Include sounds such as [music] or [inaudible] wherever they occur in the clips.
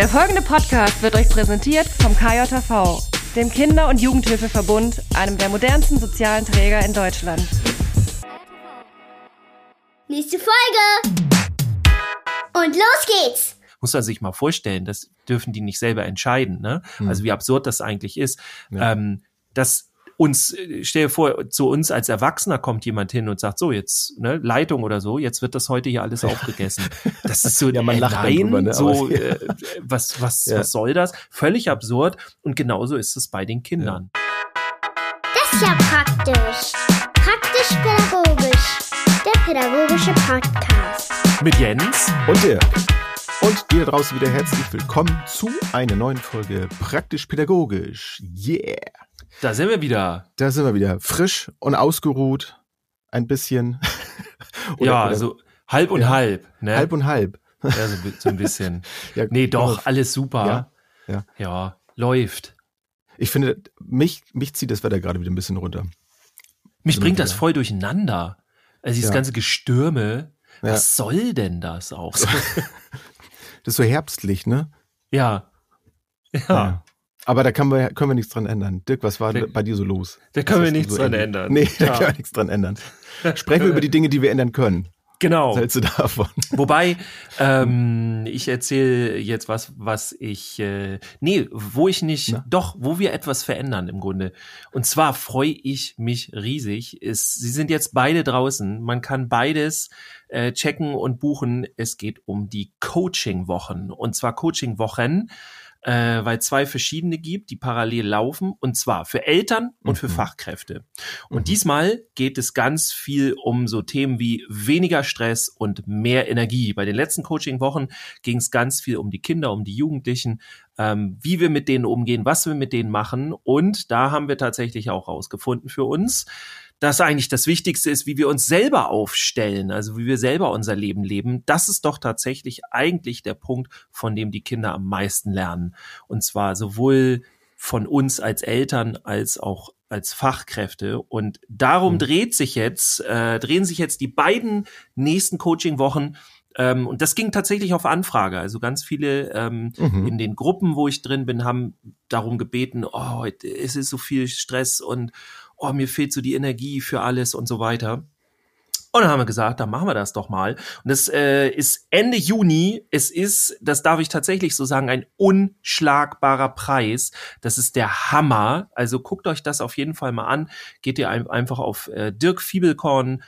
Der folgende Podcast wird euch präsentiert vom KJV, dem Kinder- und Jugendhilfeverbund, einem der modernsten sozialen Träger in Deutschland. Nächste Folge! Und los geht's! muss man sich mal vorstellen, das dürfen die nicht selber entscheiden, ne? Hm. Also wie absurd das eigentlich ist. Ja. Ähm, dass uns, stell dir vor, zu uns als Erwachsener kommt jemand hin und sagt, so jetzt, ne, Leitung oder so, jetzt wird das heute hier alles aufgegessen. Das ist so, [laughs] Ja, man äh, lacht nein, drüber, ne, so, äh, was, was, [laughs] Ja. was soll das? Völlig absurd. Und genauso ist es bei den Kindern. Das ist ja praktisch. Praktisch-pädagogisch. Der pädagogische Podcast. Mit Jens. Und Dirk. Und dir draußen wieder herzlich willkommen zu einer neuen Folge Praktisch Pädagogisch. Yeah! Da sind wir wieder. Da sind wir wieder frisch und ausgeruht. Ein bisschen. [laughs] Oder- ja, oder so halb und Ja. halb, ne? halb und halb. ja, so, so ein bisschen. [laughs] Ja, Nee, doch, alles super. Ja, ja. ja läuft. Ich finde, mich, mich zieht das Wetter gerade wieder ein bisschen runter. Mich Sind bringt das voll durcheinander. Also dieses ganze Gestürme. Was soll denn das auch? [laughs] Das ist so herbstlich, ne? ja. Ja. Aber da kann wir, können wir nichts dran ändern. Dirk, was war Da- bei dir so los? Da können wir nichts so dran ändern. Nee, da Ja. können wir nichts dran ändern. [laughs] Sprechen wir über die Dinge, die wir ändern können. Genau. Was hältst du davon? [laughs] Wobei, ähm, ich erzähle jetzt was, was ich, äh, nee, wo ich nicht, Na? doch, wo wir etwas verändern im Grunde. Und zwar freue ich mich riesig. Ist, sie sind jetzt beide draußen. Man kann beides äh, checken und buchen. Es geht um die Coaching-Wochen. Und zwar Coaching-Wochen, äh, weil zwei verschiedene gibt, die parallel laufen. Und zwar für Eltern und für Mhm. Fachkräfte. Und Mhm. diesmal geht es ganz viel um so Themen wie weniger Stress und mehr Energie. Bei den letzten Coaching-Wochen ging es ganz viel um die Kinder, um die Jugendlichen, ähm, wie wir mit denen umgehen, was wir mit denen machen. Und da haben wir tatsächlich auch rausgefunden für uns, dass eigentlich das Wichtigste ist, wie wir uns selber aufstellen, also wie wir selber unser Leben leben. Das ist doch tatsächlich eigentlich der Punkt, von dem die Kinder am meisten lernen. Und zwar sowohl von uns als Eltern als auch als Fachkräfte. Und darum Mhm. dreht sich jetzt, äh, drehen sich jetzt die beiden nächsten Coaching-Wochen. Ähm, und das ging tatsächlich auf Anfrage. Also ganz viele ähm, Mhm. in den Gruppen, wo ich drin bin, haben darum gebeten, oh, es ist so viel Stress und oh, mir fehlt so die Energie für alles und so weiter. Und dann haben wir gesagt, dann machen wir das doch mal. Und das äh, ist Ende Juni. Es ist, das darf ich tatsächlich so sagen, ein unschlagbarer Preis. Das ist der Hammer. Also guckt euch das auf jeden Fall mal an. Geht ihr ein, einfach auf äh, dirkfiebelkorn.com.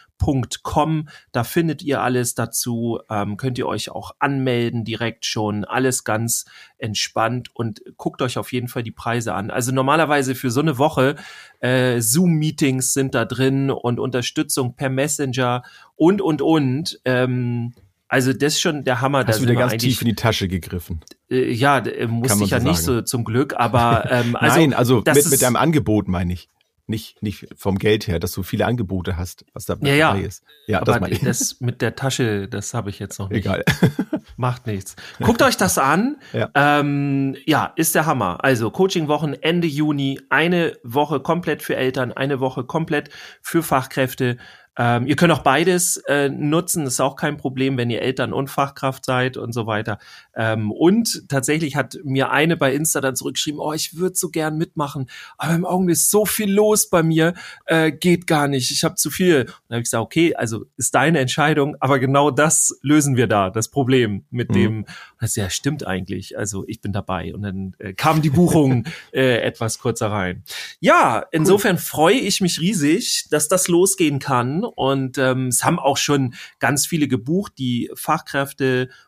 Da findet ihr alles dazu. Ähm, könnt ihr euch auch anmelden direkt schon. Alles ganz entspannt und guckt euch auf jeden Fall die Preise an. Also normalerweise für so eine Woche äh, Zoom-Meetings sind da drin und Unterstützung per Messenger und, und, und. Ähm, also das ist schon der Hammer. Hast du wieder ganz tief in die Tasche gegriffen? äh, ja, äh, musste man ich ja so nicht sagen. so zum Glück, aber ähm, also, Nein, also mit, ist- mit deinem Angebot meine ich. Nicht, nicht vom Geld her, dass du viele Angebote hast, was da Ja, ja. ist. Ja, das aber ich. das mit der Tasche, das habe ich jetzt noch nicht. Egal. [laughs] Macht nichts. Guckt euch das an. [laughs] Ja. Ähm, ja, ist der Hammer. Also Coaching-Wochen Ende Juni, eine Woche komplett für Eltern, eine Woche komplett für Fachkräfte. Ähm, ihr könnt auch beides äh, nutzen, ist auch kein Problem, wenn ihr Eltern und Fachkraft seid und so weiter. Ähm, und tatsächlich hat mir eine bei Insta dann zurückgeschrieben, oh, ich würde so gern mitmachen, aber im Augenblick ist so viel los bei mir, äh, geht gar nicht, ich habe zu viel. Und dann habe ich gesagt, okay, also ist deine Entscheidung, aber genau das lösen wir da, das Problem mit Mhm. dem, das ja stimmt eigentlich, also ich bin dabei. Und dann äh, kam die Buchung [laughs] äh, etwas kurzer rein. Ja, insofern freue ich mich riesig, dass das losgehen kann. Und ähm, es haben auch schon ganz viele gebucht. Die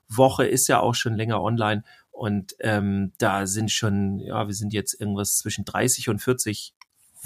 Fachkräftewoche ist ja auch schon länger online. Und ähm, da sind schon, ja, wir sind jetzt irgendwas zwischen 30 und 40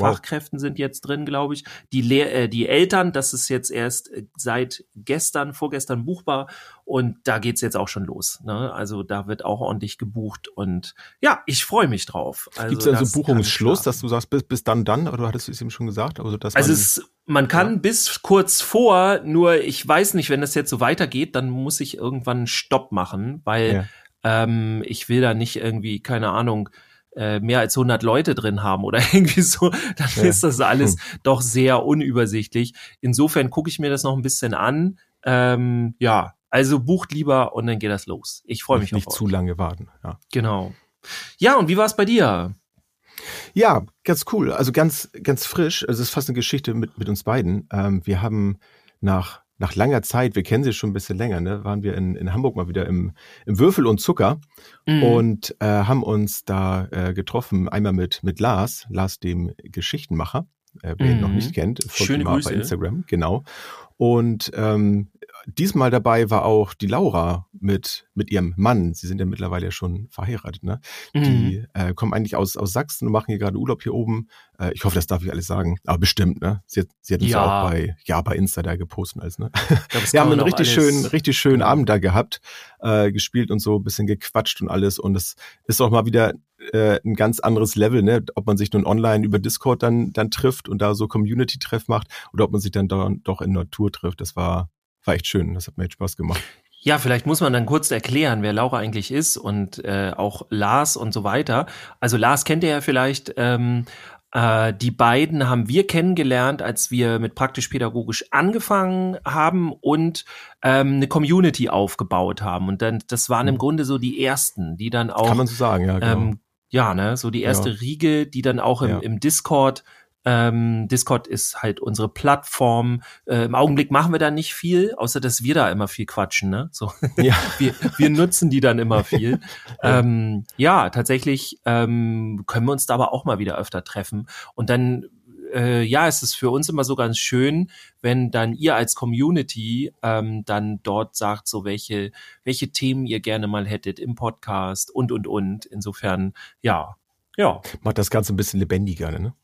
Wow. Fachkräften sind jetzt drin, glaube ich. Die, Lehr äh, die Eltern, das ist jetzt erst äh, seit gestern, vorgestern buchbar und da geht's jetzt auch schon los. Ne? Also da wird auch ordentlich gebucht und ja, ich freue mich drauf. Also, Gibt es da das so kann Buchungsschluss, dass du sagst, bis, bis dann, dann? Oder du hattest es eben schon gesagt? Also, dass also es, man kann Ja. bis kurz vor, nur ich weiß nicht, wenn das jetzt so weitergeht, dann muss ich irgendwann einen Stopp machen, weil ähm, ich will da nicht irgendwie, keine Ahnung, äh, mehr als 100 Leute drin haben oder [laughs] irgendwie so, dann Ja. ist das alles doch sehr unübersichtlich. Insofern gucke ich mir das noch ein bisschen an. Ähm, ja, Also bucht lieber und dann geht das los. Ich freue mich nicht auf zu lange warten. Ja. Genau. Ja, und wie war es bei dir? Ja, ganz cool. Also ganz, ganz frisch. Also es ist fast eine Geschichte mit, mit uns beiden. Ähm, wir haben nach, nach langer Zeit, wir kennen sie schon ein bisschen länger, ne, waren wir in, in Hamburg mal wieder im, im Würfel und Zucker Mhm. und äh, haben uns da äh, getroffen, einmal mit, mit Lars, Lars dem Geschichtenmacher, äh, wer ihn noch Mhm. nicht kennt, folgt Schöne ihm mal Grüße. bei Instagram, genau. Und ähm, diesmal dabei war auch die Laura mit, mit ihrem Mann. Sie sind ja mittlerweile schon verheiratet, ne? Mhm. Die äh, kommen eigentlich aus, aus Sachsen und machen hier gerade Urlaub hier oben. Äh, ich hoffe, das darf ich alles sagen. Aber bestimmt, ne? Sie hat, sie hat uns ja. Ja. auch bei, ja, bei Insta da gepostet alles, ne? Glaub, [laughs] Wir haben einen richtig alles- schönen, richtig schönen. Abend da gehabt, äh, gespielt und so, ein bisschen gequatscht und alles. Und es ist auch mal wieder äh, ein ganz anderes Level, ne? Ob man sich nun online über Discord dann, dann trifft und da so Community-Treff macht oder ob man sich dann da, doch in Natur trifft. Das war, war echt schön. Das hat mir echt Spaß gemacht. Ja, vielleicht muss man dann kurz erklären, wer Laura eigentlich ist und äh, auch Lars und so weiter. Also Lars kennt ihr ja vielleicht. Ähm, äh, die beiden haben wir kennengelernt, als wir mit praktisch-pädagogisch angefangen haben und ähm, eine Community aufgebaut haben. Und dann, das waren im Mhm. Grunde so die ersten, die dann auch Kann man so sagen, ja, genau. ähm, ja, ne, so die erste Ja. Riege, die dann auch im, Ja. im Discord, ähm, Discord ist halt unsere Plattform. Äh, Im Augenblick machen wir da nicht viel, außer dass wir da immer viel quatschen, ne? So, ja. [laughs] wir, wir nutzen die dann immer viel. [laughs] Ja. ähm, ja, tatsächlich ähm, können wir uns da aber auch mal wieder öfter treffen. Und dann, äh, ja, es ist für uns immer so ganz schön, wenn dann ihr als Community ähm, dann dort sagt, so welche, welche Themen ihr gerne mal hättet im Podcast und, und, und. Insofern, ja, ja. Macht das Ganze ein bisschen lebendiger, ne?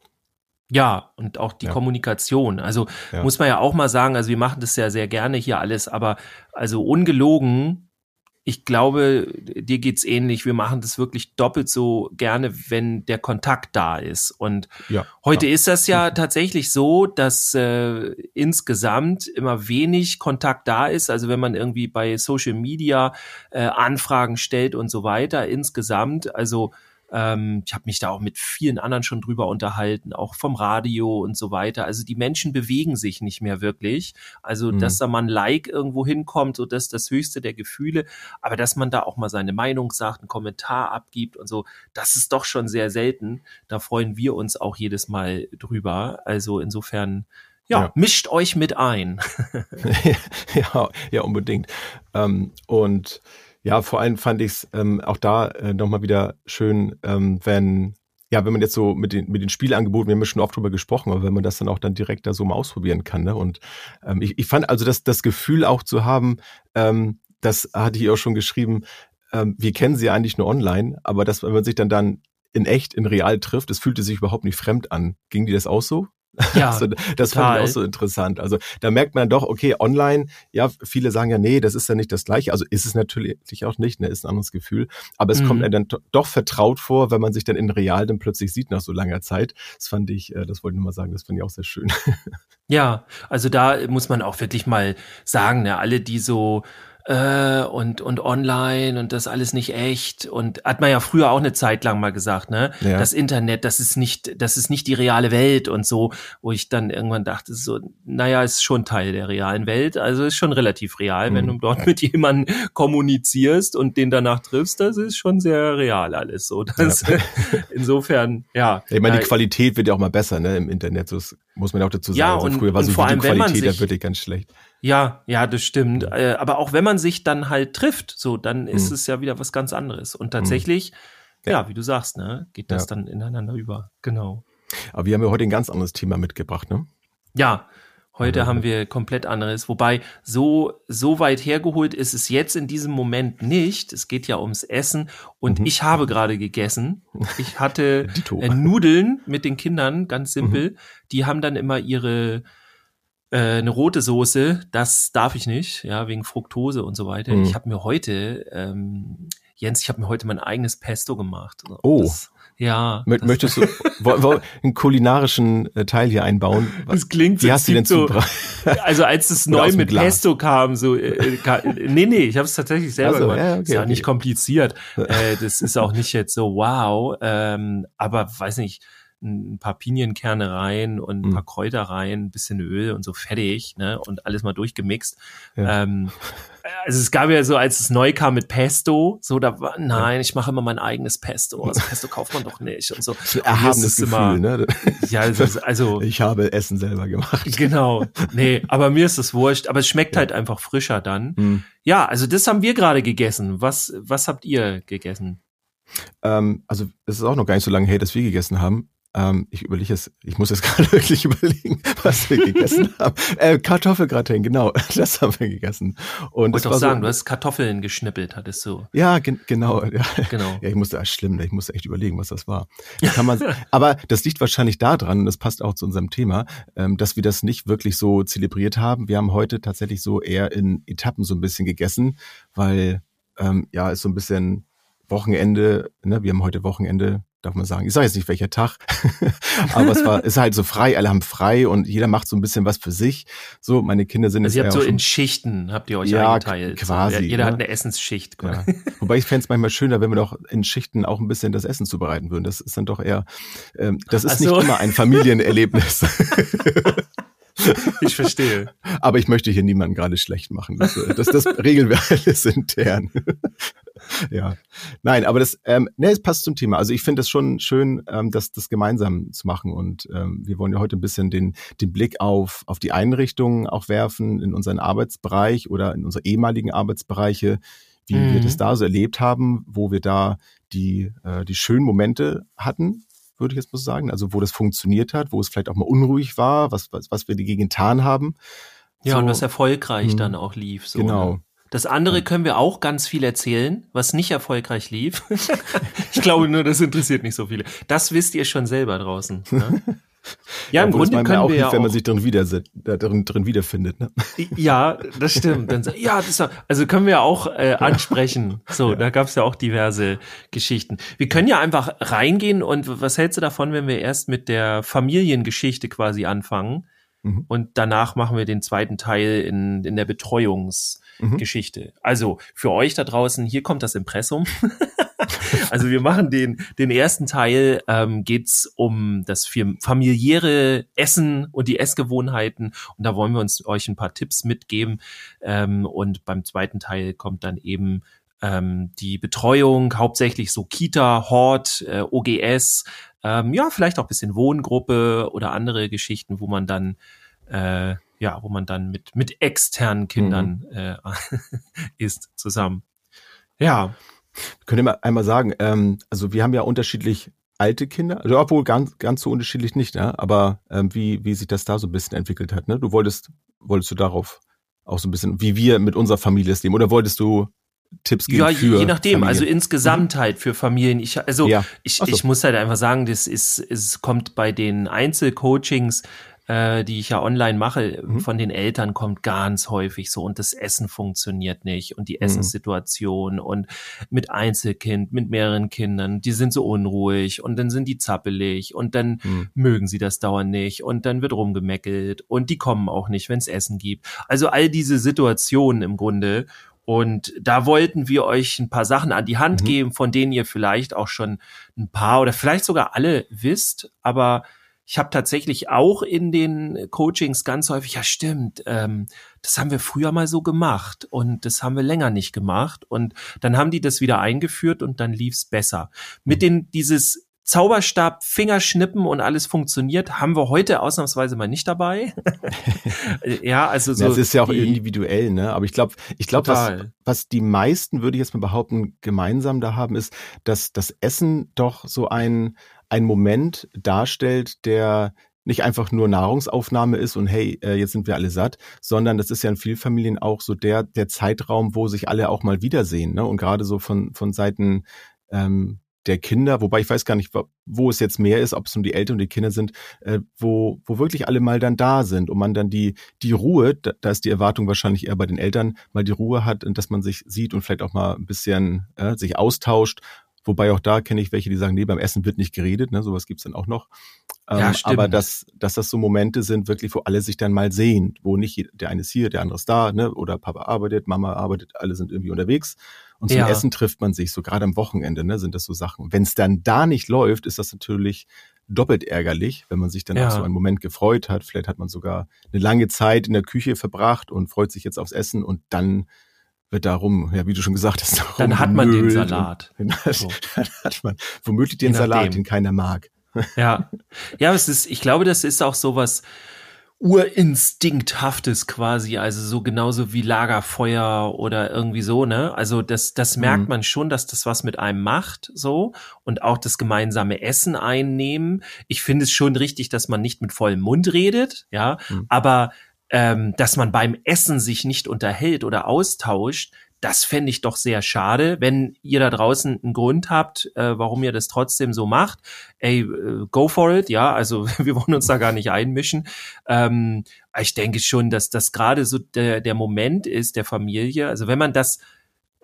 Ja, und auch die Ja. Kommunikation. Also Ja. muss man ja auch mal sagen, also wir machen das ja sehr gerne hier alles, aber also ungelogen, ich glaube, dir geht's ähnlich. Wir machen das wirklich doppelt so gerne, wenn der Kontakt da ist. Und Ja. heute ja. ist das ja tatsächlich so, dass äh, insgesamt immer wenig Kontakt da ist. Also wenn man irgendwie bei Social Media äh, Anfragen stellt und so weiter, insgesamt, also ähm, ich habe mich da auch mit vielen anderen schon drüber unterhalten, auch vom Radio und so weiter. Also die Menschen bewegen sich nicht mehr wirklich. Also Mhm. dass da mal ein Like irgendwo hinkommt, so das ist das höchste der Gefühle. Aber dass man da auch mal seine Meinung sagt, einen Kommentar abgibt und so, das ist doch schon sehr selten. Da freuen wir uns auch jedes Mal drüber. Also insofern, ja, Ja. mischt euch mit ein. [laughs] ja, ja, unbedingt. Ähm, und ja, vor allem fand ich es ähm, auch da äh, nochmal wieder schön, ähm, wenn, ja, wenn man jetzt so mit den, mit den Spielangeboten, wir haben ja schon oft drüber gesprochen, aber wenn man das dann auch dann direkt da so mal ausprobieren kann. Ne? Und ähm, ich, ich fand also das, das Gefühl auch zu haben, ähm, das hatte ich auch schon geschrieben, ähm, wir kennen sie eigentlich nur online, aber dass, wenn man sich dann dann in echt, in real trifft, es fühlte sich überhaupt nicht fremd an. Ging dir das auch so? Ja, [laughs] also, das fand total. ich auch so interessant. Also da merkt man doch, okay, online, ja, viele sagen ja, nee, das ist ja nicht das Gleiche. Also ist es natürlich auch nicht, ne, ist ein anderes Gefühl. Aber es Mhm. kommt einem dann doch vertraut vor, wenn man sich dann in real dann plötzlich sieht nach so langer Zeit. Das fand ich, äh, das wollte ich nur mal sagen, das fand ich auch sehr schön. [laughs] Ja, also da muss man auch wirklich mal sagen, ne, alle die so äh, und und online und das alles nicht echt und hat man ja früher auch eine Zeit lang mal gesagt, ne, Ja. das Internet, das ist nicht, das ist nicht die reale Welt und so, wo ich dann irgendwann dachte so, naja, ist schon Teil der realen Welt, also ist schon relativ real, wenn Mhm. du dort mit jemandem kommunizierst und den danach triffst, das ist schon sehr real alles so. Das, [laughs] insofern, ja. Ich meine, äh, die Qualität wird ja auch mal besser, ne, im Internet. So muss man ja auch dazu sagen. Ja, also und- früher war und so vor allem, wenn man Videoqualität ja sich- wirklich ganz schlecht. Ja, ja, das stimmt. Äh, aber auch wenn man sich dann halt trifft, so, dann ist Mhm. es ja wieder was ganz anderes. Und tatsächlich, ja, Ja. wie du sagst, ne, geht das Ja. dann ineinander über. Genau. Aber wir haben ja heute ein ganz anderes Thema mitgebracht, ne? Ja, heute haben wir komplett anderes. Wobei, so, so weit hergeholt ist es jetzt in diesem Moment nicht. Es geht ja ums Essen. Und Mhm. ich habe gerade gegessen. Ich hatte [laughs] äh, Nudeln mit den Kindern, ganz simpel. Mhm. Die haben dann immer ihre äh, eine rote Soße, das darf ich nicht, ja, wegen Fructose und so weiter. Mhm. Ich habe mir heute, ähm, Jens, ich habe mir heute mein eigenes Pesto gemacht. Oh. Das, ja. Mö- das- Möchtest du [laughs] wollen wir einen kulinarischen äh, Teil hier einbauen? Das klingt so, Wie hast du den gibt so, [laughs] also als es neu mit Glas? Pesto kam, so, äh, äh, ka- nee, nee, ich habe es tatsächlich selber Ach so, gemacht. ja, okay, ist ja okay. nicht kompliziert. [laughs] äh, das ist auch nicht jetzt so wow, ähm, aber weiß nicht, ein paar Pinienkerne rein und ein Mhm. paar Kräuter rein, ein bisschen Öl und so fertig, ne? Und alles mal durchgemixt. Ja. Ähm, also es gab ja so, als es neu kam mit Pesto, so da war, nein, ich mache immer mein eigenes Pesto. Also Pesto kauft man doch nicht und so. [laughs] Erhabenes [laughs] es Gefühl, immer- ne? Ja, also, also [laughs] Ich habe Essen selber gemacht. genau. Nee, aber mir ist es wurscht. Aber es schmeckt halt einfach frischer dann. Hm. Ja, also das haben wir gerade gegessen. Was, was habt ihr gegessen? Ähm, also es ist auch noch gar nicht so lange her, dass wir gegessen haben. Ähm, ich überlege es, ich muss jetzt [laughs] gerade wirklich überlegen, was wir gegessen [laughs] haben. Äh, Kartoffelgratin, genau, [laughs] das haben wir gegessen. Und Wollte war sagen, so, du hast Kartoffeln geschnippelt, hattest du. Ja, gen genau. Ja. Genau. Ja, ich musste, ah, schlimm, ich musste echt überlegen, was das war. Kann man, aber das liegt wahrscheinlich daran, und das passt auch zu unserem Thema, ähm, dass wir das nicht wirklich so zelebriert haben. Wir haben heute tatsächlich so eher in Etappen so ein bisschen gegessen, weil ähm, ja, ist so ein bisschen Wochenende, ne? wir haben heute Wochenende, darf man sagen. Ich sage jetzt nicht welcher Tag, [laughs] aber es war, ist halt so frei, alle haben frei und jeder macht so ein bisschen was für sich. So, meine Kinder sind Also ihr jetzt habt eher so in Schichten, habt ihr euch Ja, eingeteilt. quasi, So, jeder ne? hat eine Essensschicht. Ja. [laughs] Wobei ich fände es manchmal schöner, wenn wir doch in Schichten auch ein bisschen das Essen zubereiten würden. Das ist dann doch eher, ähm, das ist so. nicht immer ein Familienerlebnis. Ich verstehe. [laughs] Aber ich möchte hier niemanden gerade schlecht machen. Das, das, das regeln wir alles intern. [laughs] ja. Nein, aber das, ähm, ne, es passt zum Thema. Also ich finde es schon schön, ähm, das, das gemeinsam zu machen. Und ähm, wir wollen ja heute ein bisschen den, den Blick auf, auf die Einrichtungen auch werfen in unseren Arbeitsbereich oder in unsere ehemaligen Arbeitsbereiche, wie wir Mhm. das da so erlebt haben, wo wir da die, äh, die schönen Momente hatten, würde ich jetzt mal sagen. Also wo das funktioniert hat, wo es vielleicht auch mal unruhig war, was, was, was wir dagegen getan haben. Ja, So, und was erfolgreich Hm. dann auch lief. So, Genau. Ne? Das andere können wir auch ganz viel erzählen, was nicht erfolgreich lief. [laughs] ich glaube nur, das interessiert nicht so viele. Das wisst ihr schon selber draußen. Ne? [laughs] Ja, im Obwohl es Grunde können auch wir hilft, ja wenn man sich drin wieder da drin, drin wiederfindet. Ne? ja, das stimmt. Dann, ja, das war, also können wir auch äh, ansprechen. So, da gab es ja auch diverse Geschichten. Wir können ja einfach reingehen und was hältst du davon, wenn wir erst mit der Familiengeschichte quasi anfangen Mhm. und danach machen wir den zweiten Teil in, in der Betreuungsgeschichte. Also für euch da draußen, hier kommt das Impressum. [laughs] also wir machen den, den ersten Teil, ähm, geht's um das fam- familiäre Essen und die Essgewohnheiten. Und da wollen wir uns euch ein paar Tipps mitgeben. Ähm, und beim zweiten Teil kommt dann eben ähm, die Betreuung, hauptsächlich so Kita, Hort, äh, OGS, ähm, ja, vielleicht auch bisschen Wohngruppe oder andere Geschichten, wo man dann äh, ja, wo man dann mit mit externen Kindern äh, [laughs] ist zusammen. Ja, Könnt ihr mal einmal sagen, ähm, also wir haben ja unterschiedlich alte Kinder, also obwohl ganz, ganz so unterschiedlich nicht, ne? aber ähm, wie, wie sich das da so ein bisschen entwickelt hat. Ne? Du wolltest, wolltest du darauf auch so ein bisschen, wie wir mit unserer Familie es leben, oder wolltest du Tipps geben ja, für je nachdem. Familien? Also insgesamt halt für Familien. Ich, also Ja. ich, so. ich muss halt einfach sagen, das ist, es kommt bei den Einzelcoachings, äh, die ich ja online mache, Mhm. von den Eltern kommt ganz häufig so und das Essen funktioniert nicht und die Mhm. Essenssituation und mit Einzelkind, mit mehreren Kindern, die sind so unruhig und dann sind die zappelig und dann Hm. mögen sie das dauernd nicht und dann wird rumgemeckelt und die kommen auch nicht, wenn es Essen gibt. Also all diese Situationen im Grunde. Und da wollten wir euch ein paar Sachen an die Hand Mhm. geben, von denen ihr vielleicht auch schon ein paar oder vielleicht sogar alle wisst. Aber ich habe tatsächlich auch in den Coachings ganz häufig, ja stimmt, ähm, das haben wir früher mal so gemacht und das haben wir länger nicht gemacht. Und dann haben die das wieder eingeführt und dann lief's besser. Mit den dieses Zauberstab, Fingerschnippen und alles funktioniert, haben wir heute ausnahmsweise mal nicht dabei. [laughs] ja, also so. ja, es ist ja auch individuell, ne? Aber ich glaube, ich glaube, was, was die meisten, würde ich jetzt mal behaupten, gemeinsam da haben, ist, dass das Essen doch so ein, ein Moment darstellt, der nicht einfach nur Nahrungsaufnahme ist und hey, äh, jetzt sind wir alle satt, sondern das ist ja in vielen Familien auch so der, der Zeitraum, wo sich alle auch mal wiedersehen, ne? Und gerade so von, von Seiten ähm, der Kinder, wobei ich weiß gar nicht, wo- es jetzt mehr ist, ob es um die Eltern und die Kinder sind, äh, wo, wo wirklich alle mal dann da sind und man dann die, die Ruhe, da, da ist die Erwartung wahrscheinlich eher bei den Eltern, mal die Ruhe hat und dass man sich sieht und vielleicht auch mal ein bisschen äh, sich austauscht. Wobei auch da kenne ich welche, die sagen, nee, beim Essen wird nicht geredet, ne, sowas gibt's dann auch noch. Ähm, Ja, stimmt. aber dass, dass das so Momente sind, wirklich, wo alle sich dann mal sehen, wo nicht der eine ist hier, der andere ist da, ne, oder Papa arbeitet, Mama arbeitet, alle sind irgendwie unterwegs. Und zum Ja. Essen trifft man sich, so gerade am Wochenende, ne, sind das so Sachen. Wenn es dann da nicht läuft, ist das natürlich doppelt ärgerlich, wenn man sich dann Ja. auf so einen Moment gefreut hat. Vielleicht hat man sogar eine lange Zeit in der Küche verbracht und freut sich jetzt aufs Essen und dann darum, ja, wie du schon gesagt hast, [laughs] Dann hat man den Salat. Und, [laughs] dann, So. dann hat man womöglich den. Salat, den keiner mag. [laughs] Ja. Ja, es ist, ich glaube, das ist auch sowas Urinstinkthaftes quasi, also so genauso wie Lagerfeuer oder irgendwie so, ne? Also das, das merkt Mhm. man schon, dass das was mit einem macht, so. Und auch das gemeinsame Essen einnehmen. Ich finde es schon richtig, dass man nicht mit vollem Mund redet, ja. Mhm. Aber ähm, dass man beim Essen sich nicht unterhält oder austauscht, das fände ich doch sehr schade. Wenn ihr da draußen einen Grund habt, äh, warum ihr das trotzdem so macht, ey, äh, go for it, ja, also [laughs] wir wollen uns da gar nicht einmischen. Ähm, ich denke schon, dass das gerade so der, der Moment ist der Familie. Also wenn man das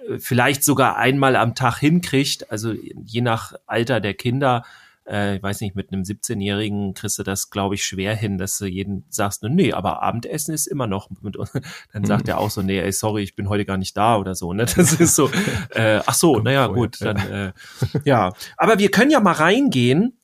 äh, vielleicht sogar einmal am Tag hinkriegt, also je nach Alter der Kinder, äh, ich weiß nicht, mit einem 17-Jährigen kriegst du das, glaube ich, schwer hin, dass du jeden sagst, nee, aber Abendessen ist immer noch mit uns. [laughs] Dann sagt er auch so, nee, ey, sorry, ich bin heute gar nicht da oder so. Ne? Das ist so, äh, ach so, Kommt naja, vor, gut, ja. dann äh, ja. Aber wir können ja mal reingehen,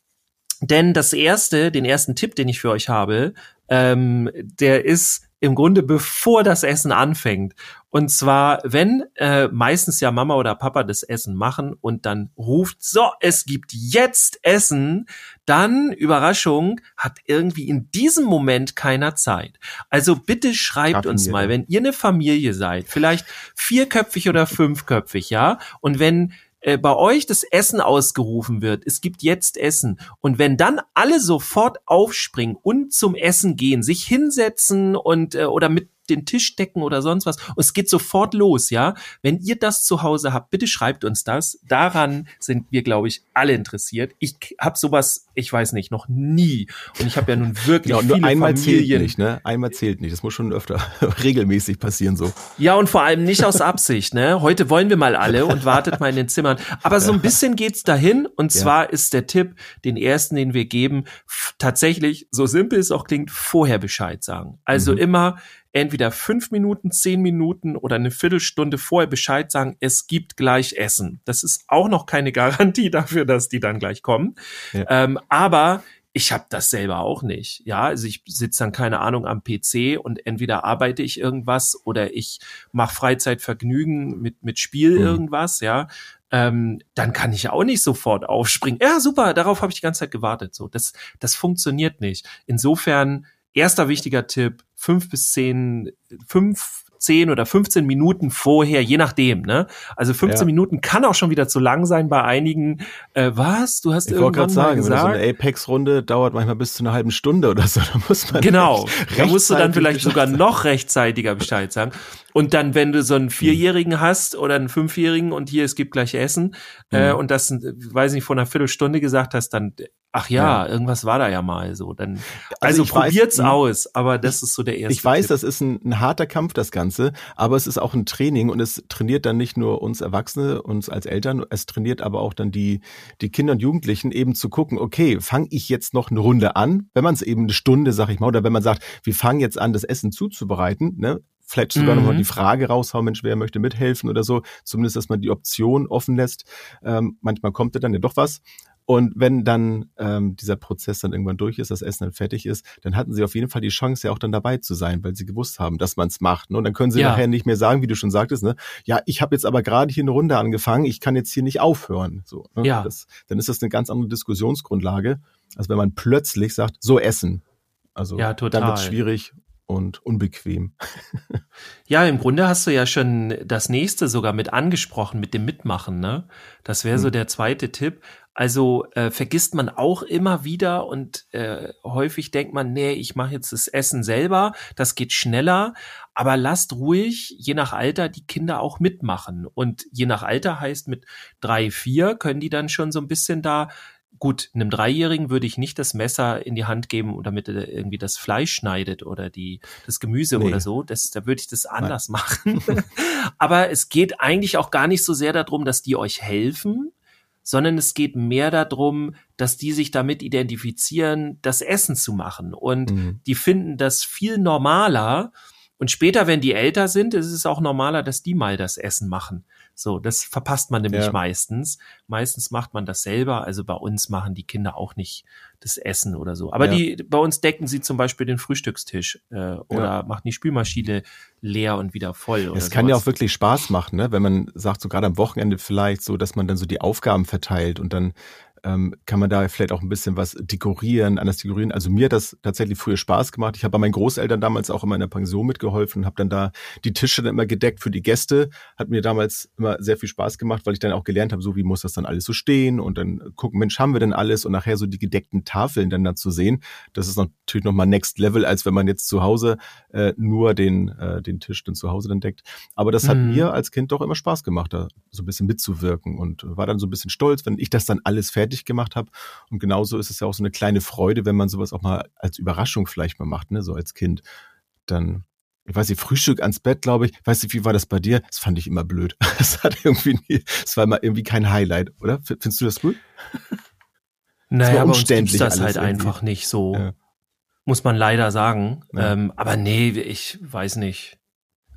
denn das erste, den ersten Tipp, den ich für euch habe, ähm, der ist im Grunde bevor das Essen anfängt. Und zwar, wenn äh, meistens ja Mama oder Papa das Essen machen und dann ruft, so, es gibt jetzt Essen, dann, Überraschung, hat irgendwie in diesem Moment keiner Zeit. Also bitte schreibt Schaffen uns mal, wenn ihr eine Familie seid, vielleicht vierköpfig oder fünfköpfig, ja, und wenn äh, bei euch das Essen ausgerufen wird, es gibt jetzt Essen. Und wenn dann alle sofort aufspringen und zum Essen gehen, sich hinsetzen und äh, oder mit den Tisch decken oder sonst was. Und es geht sofort los, ja. Wenn ihr das zu Hause habt, bitte schreibt uns das. Daran sind wir, glaube ich, alle interessiert. Ich habe sowas, ich weiß nicht, noch nie. Und ich habe ja nun [laughs] wirklich Ja, nur viele einmal zählt Familien. nicht, ne? Einmal zählt nicht. Das muss schon öfter [laughs] regelmäßig passieren so. Ja, und vor allem nicht aus Absicht, ne? Heute wollen wir mal alle und [laughs] wartet mal in den Zimmern. Aber so ein bisschen geht's dahin. Und Ja. zwar ist der Tipp, den ersten, den wir geben, tatsächlich, so simpel es auch klingt, vorher Bescheid sagen. Also Mhm. immer entweder fünf Minuten, zehn Minuten oder eine Viertelstunde vorher Bescheid sagen, es gibt gleich Essen. Das ist auch noch keine [laughs] Garantie dafür, dass die dann gleich kommen. Ja. Ähm, aber ich habe das selber auch nicht. Ja, also ich sitze dann keine Ahnung am PC und entweder arbeite ich irgendwas oder ich mache Freizeitvergnügen mit mit Spiel Mhm. irgendwas. Ja, ähm, dann kann ich auch nicht sofort aufspringen. Ja, super, darauf habe ich die ganze Zeit gewartet. So, das das funktioniert nicht. Insofern erster wichtiger Tipp: fünf bis zehn, fünf 10 oder 15 Minuten vorher, je nachdem, ne? Also 15 Ja. Minuten kann auch schon wieder zu lang sein bei einigen. Äh, was? Du hast Ich wollte irgendwann gerade mal sagen, wenn so gesagt? eine Apex-Runde dauert manchmal bis zu einer halben Stunde oder so, [laughs] da muss man Genau, da musst du dann vielleicht Bescheid sogar sagen. noch rechtzeitiger Bescheid sagen. Und dann, wenn du so einen Vierjährigen hast oder einen Fünfjährigen und hier, es gibt gleich Essen äh, Mhm. und das, äh, weiß nicht, vor einer Viertelstunde gesagt hast, dann, ach ja, Ja. irgendwas war da ja mal so. Dann, also, weiß- probiert's Mhm. aus, aber das ist so der erste Ich weiß, Tipp. das ist ein, ein harter Kampf, das Ganze, aber es ist auch ein Training und es trainiert dann nicht nur uns Erwachsene, uns als Eltern, es trainiert aber auch dann die, die Kinder und Jugendlichen eben zu gucken, okay, fange ich jetzt noch eine Runde an, wenn man es eben eine Stunde, sag ich mal, oder wenn man sagt, wir fangen jetzt an, das Essen zuzubereiten, ne? Vielleicht sogar Mhm. nochmal die Frage raushauen, Mensch, wer möchte mithelfen oder so. Zumindest, dass man die Option offen lässt. Ähm, manchmal kommt ja dann ja doch was. Und wenn dann ähm, dieser Prozess dann irgendwann durch ist, das Essen dann fertig ist, dann hatten sie auf jeden Fall die Chance, ja auch dann dabei zu sein, weil sie gewusst haben, dass man es macht. Ne? Und dann können sie Ja. nachher nicht mehr sagen, wie du schon sagtest, ne, ja, ich habe jetzt aber gerade hier eine Runde angefangen, ich kann jetzt hier nicht aufhören. So, ne? Ja. das, dann ist das eine ganz andere Diskussionsgrundlage, als wenn man plötzlich sagt, so essen. Also Ja, total. dann wird schwierig und unbequem. [laughs] Ja, im Grunde hast du ja schon das nächste sogar mit angesprochen, mit dem Mitmachen, ne? Das wäre so Mhm. der zweite Tipp. Also äh, vergisst man auch immer wieder und äh, häufig denkt man, nee, ich mache jetzt das Essen selber, das geht schneller, aber lasst ruhig, je nach Alter, die Kinder auch mitmachen. Und je nach Alter heißt mit drei, vier können die dann schon so ein bisschen da Gut, einem Dreijährigen würde ich nicht das Messer in die Hand geben, damit er irgendwie das Fleisch schneidet oder die, das Gemüse Nee. oder so. Das, da würde ich das anders [laughs] machen. Aber es geht eigentlich auch gar nicht so sehr darum, dass die euch helfen, sondern es geht mehr darum, dass die sich damit identifizieren, das Essen zu machen. Und Mhm. die finden das viel normaler, Und später, wenn die älter sind, ist es auch normaler, dass die mal das Essen machen. So, das verpasst man nämlich Ja. meistens. Meistens macht man das selber. Also bei uns machen die Kinder auch nicht das Essen oder so. Aber Ja. die, bei uns decken sie zum Beispiel den Frühstückstisch äh, oder machen die Spülmaschine leer und wieder voll. Es kann ja auch wirklich Spaß machen, ne? wenn man sagt, so gerade am Wochenende vielleicht so, dass man dann so die Aufgaben verteilt und dann ähm, kann man da vielleicht auch ein bisschen was dekorieren, anders dekorieren. Also mir hat das tatsächlich früher Spaß gemacht. Ich habe bei meinen Großeltern damals auch immer in der Pension mitgeholfen und habe dann da die Tische dann immer gedeckt für die Gäste. Hat mir damals immer sehr viel Spaß gemacht, weil ich dann auch gelernt habe, so wie muss das dann alles so stehen und dann gucken, Mensch, haben wir denn alles und nachher so die gedeckten Tafeln dann da zu sehen. Das ist natürlich nochmal Next Level, als wenn man jetzt zu Hause äh, nur den, äh, den Tisch dann zu Hause dann deckt. Aber das hat Mhm. mir als Kind doch immer Spaß gemacht, da so ein bisschen mitzuwirken und war dann so ein bisschen stolz, wenn ich das dann alles fertig gemacht habe. Und genauso ist es ja auch so eine kleine Freude, wenn man sowas auch mal als Überraschung vielleicht mal macht, ne, so als Kind. Dann, ich weiß nicht, Frühstück ans Bett, glaube ich. Weiß nicht, wie war das bei dir? Das fand ich immer blöd. [laughs] Das hat irgendwie nie, das war immer irgendwie kein Highlight, oder? Findest du das gut? Naja, war bei uns das halt irgendwie. einfach nicht so. Ja. Muss man leider sagen. Ja. Ähm, aber nee, ich weiß nicht.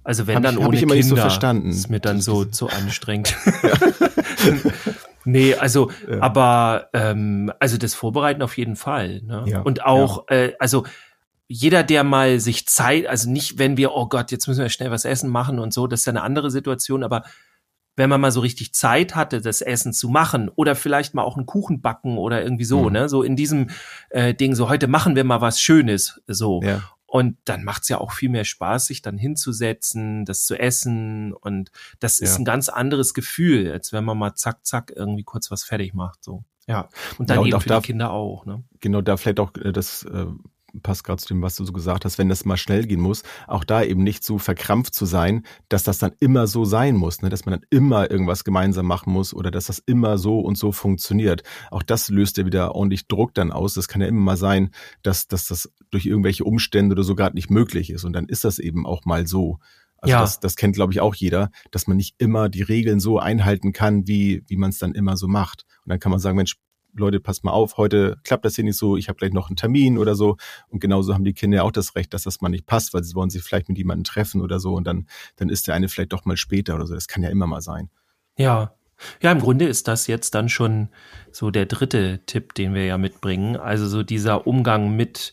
Also wenn Hab dann ich- ohne ich immer Kinder, nicht so verstanden. ist mir dann Das- so das- zu [laughs] anstrengend. [laughs] nee, also Ja. aber ähm, also das Vorbereiten auf jeden Fall. Ne? Ja, Und auch äh, also jeder, der mal sich Zeit, also nicht, wenn wir, oh Gott, jetzt müssen wir schnell was essen machen und so, das ist ja eine andere Situation, aber wenn man mal so richtig Zeit hatte, das Essen zu machen oder vielleicht mal auch einen Kuchen backen oder irgendwie so, Mhm. ne, so in diesem äh, Ding, so heute machen wir mal was Schönes, so. Ja. Und dann macht's ja auch viel mehr Spaß, sich dann hinzusetzen, das zu essen. Und das ist Ja. ein ganz anderes Gefühl, als wenn man mal zack, zack irgendwie kurz was fertig macht. So. Ja. Und dann Ja, und eben auch für da- die Kinder auch, ne? genau da vielleicht auch äh, das äh, passt gerade zu dem, was du so gesagt hast, wenn das mal schnell gehen muss, auch da eben nicht so verkrampft zu sein, dass das dann immer so sein muss, ne? dass man dann immer irgendwas gemeinsam machen muss oder dass das immer so und so funktioniert. Auch das löst ja wieder ordentlich Druck dann aus. Das kann ja immer mal sein, dass, dass das durch irgendwelche Umstände oder so gerade nicht möglich ist und dann ist das eben auch mal so. Also Ja. das, das kennt, glaube ich, auch jeder, dass man nicht immer die Regeln so einhalten kann, wie, wie man es dann immer so macht. Und dann kann man sagen, Mensch, Leute, passt mal auf, heute klappt das hier nicht so, ich habe gleich noch einen Termin oder so. Und genauso haben die Kinder ja auch das Recht, dass das mal nicht passt, weil sie wollen sich vielleicht mit jemandem treffen oder so und dann, dann ist der eine vielleicht doch mal später oder so. Das kann ja immer mal sein. Ja. Ja, im Grunde ist das jetzt dann schon so der dritte Tipp, den wir ja mitbringen. Also so dieser Umgang mit,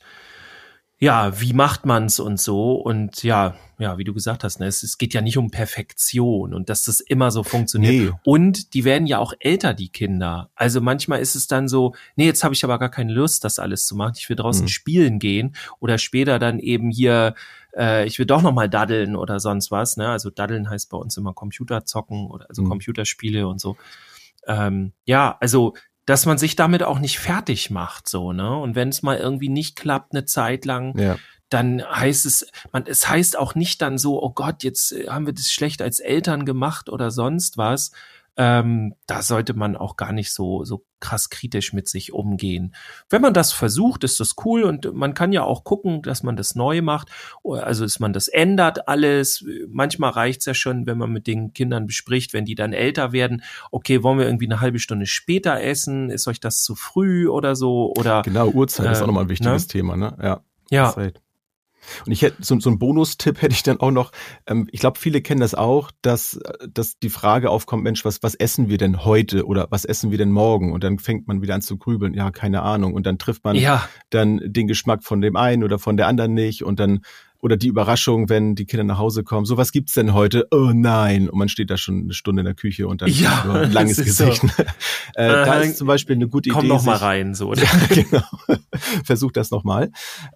ja, wie macht man's und so. Und ja, ja, wie du gesagt hast, ne, es, es geht ja nicht um Perfektion und dass das immer so funktioniert. Nee. Und die werden ja auch älter, die Kinder. Also manchmal ist es dann so, nee, jetzt habe ich aber gar keine Lust, das alles zu machen. Ich will draußen Mhm. spielen gehen oder später dann eben hier, äh, ich will doch noch mal daddeln oder sonst was. Ne? Also daddeln heißt bei uns immer Computer zocken oder also Mhm. Computerspiele und so. Ähm, ja, also dass man sich damit auch nicht fertig macht, so, ne? Und wenn es mal irgendwie nicht klappt, eine Zeit lang, Ja. dann heißt es, man, es heißt auch nicht dann so, oh Gott, jetzt haben wir das schlecht als Eltern gemacht oder sonst was. Ähm, da sollte man auch gar nicht so, so krass kritisch mit sich umgehen. Wenn man das versucht, ist das cool und man kann ja auch gucken, dass man das neu macht, also dass man das ändert alles. Manchmal reicht's ja schon, wenn man mit den Kindern bespricht, wenn die dann älter werden, okay, wollen wir irgendwie eine halbe Stunde später essen? Ist euch das zu früh oder so? Oder Genau, Uhrzeit ist Äh, auch nochmal ein wichtiges ne? Thema, ne? Ja. ja, Zeit. Und ich hätte so, so einen Bonustipp hätte ich dann auch noch. Ähm, ich glaube, viele kennen das auch, dass, äh, dass die Frage aufkommt, Mensch, was, was essen wir denn heute oder was essen wir denn morgen? Und dann fängt man wieder an zu grübeln, ja, keine Ahnung. Und dann trifft man ja, dann den Geschmack von dem einen oder von der anderen nicht und dann oder die Überraschung, wenn die Kinder nach Hause kommen, so was gibt's denn heute? Oh nein, und man steht da schon eine Stunde in der Küche und dann Ja, nur ein langes das ist so. Gesicht. [laughs] äh, da Äh, ist zum Beispiel eine gute komm Idee. noch mal rein, so. [laughs] ja, genau. Versuch das nochmal.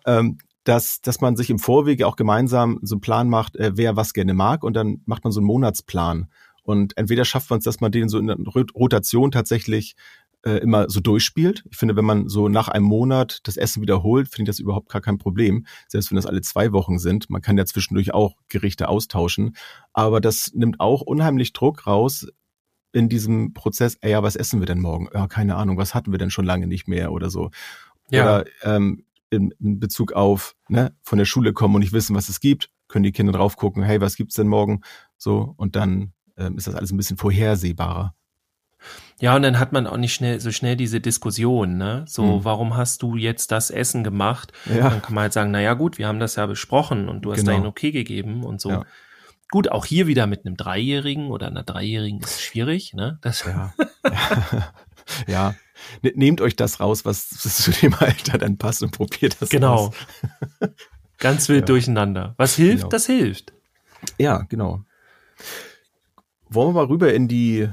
Ähm, dass, dass man sich im Vorwege auch gemeinsam so einen Plan macht, äh, wer was gerne mag und dann macht man so einen Monatsplan. Und entweder schafft man es, dass man den so in der Rot- Rotation tatsächlich äh, immer so durchspielt. Ich finde, wenn man so nach einem Monat das Essen wiederholt, finde ich das überhaupt gar kein Problem. Selbst wenn das alle zwei Wochen sind. Man kann ja zwischendurch auch Gerichte austauschen. Aber das nimmt auch unheimlich Druck raus, in diesem Prozess, ey, ja, was essen wir denn morgen? Ja, keine Ahnung, was hatten wir denn schon lange nicht mehr oder so. Ja. Oder ähm, in, in Bezug auf ne, von der Schule kommen und nicht wissen, was es gibt, können die Kinder drauf gucken, hey, was gibt's denn morgen? So, und dann ähm, ist das alles ein bisschen vorhersehbarer. Ja, und dann hat man auch nicht schnell so schnell diese Diskussion, ne? So, Hm. warum hast du jetzt das Essen gemacht? Ja. Dann kann man halt sagen, na ja, gut, wir haben das ja besprochen und du hast Genau. da ein Okay gegeben und so. Ja. Gut, auch hier wieder mit einem Dreijährigen oder einer Dreijährigen ist schwierig, ne? Das, Ja. [laughs] ja. [laughs] Ne- Nehmt euch das raus, was [laughs] zu dem Alter dann passt und probiert das genau. aus. [laughs] Ganz wild Ja. durcheinander. Was hilft, Genau. das hilft. Ja, genau. Wollen wir mal rüber in die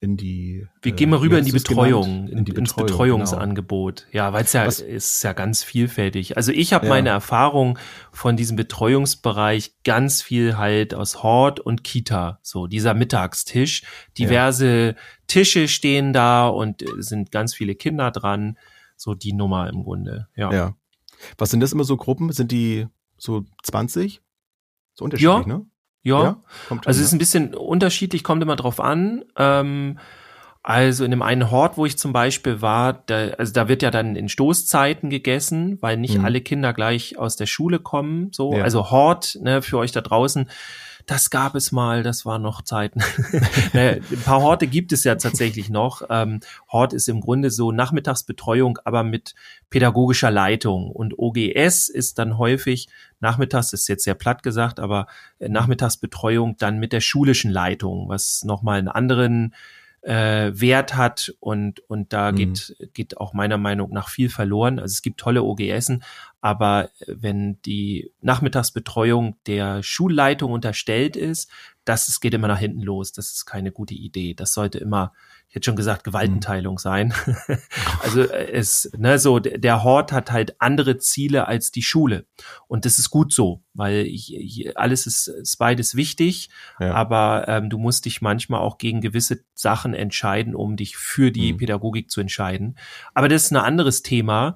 in die Wir äh, gehen mal rüber in die Betreuung, genannt? in, ins Betreuung, Betreuungsangebot. Ja, weil es ja Was- ist ja ganz vielfältig. Also ich habe Ja. meine Erfahrung von diesem Betreuungsbereich ganz viel halt aus Hort und Kita, so dieser Mittagstisch. Diverse Tische stehen da und äh, sind ganz viele Kinder dran. So die Nummer im Grunde. Ja. Genau. Ja. Was sind das immer so Gruppen? Sind die so 20? So unterschiedlich, ne? Ja. Kommt Also es ist ein bisschen unterschiedlich, kommt immer drauf an. Ähm, also in dem einen Hort, wo ich zum Beispiel war, da, also da wird ja dann in Stoßzeiten gegessen, weil nicht Mhm. alle Kinder gleich aus der Schule kommen. So, Ja. also Hort, ne, für euch da draußen, das gab es mal, das waren noch Zeiten. [laughs] naja, ein paar Horte gibt es ja tatsächlich noch. Ähm, Hort ist im Grunde so Nachmittagsbetreuung, aber mit pädagogischer Leitung. Und OGS ist dann häufig nachmittags, ist jetzt sehr platt gesagt, aber äh, Nachmittagsbetreuung dann mit der schulischen Leitung, was nochmal einen anderen äh, Wert hat und, und da Mhm. geht, geht auch meiner Meinung nach viel verloren. Also es gibt tolle OGSen, aber äh, wenn die Nachmittagsbetreuung der Schulleitung unterstellt ist, das ist, geht immer nach hinten los. Das ist keine gute Idee. Das sollte immer, ich hätte schon gesagt, Gewaltenteilung sein. [laughs] also äh, es, ne, so der Hort hat halt andere Ziele als die Schule. Und das ist gut so, weil ich, ich, alles ist, ist beides wichtig, Ja. aber ähm, du musst dich manchmal auch gegen gewisse Sachen entscheiden, um dich für die Mhm. Pädagogik zu entscheiden. Aber das ist ein anderes Thema.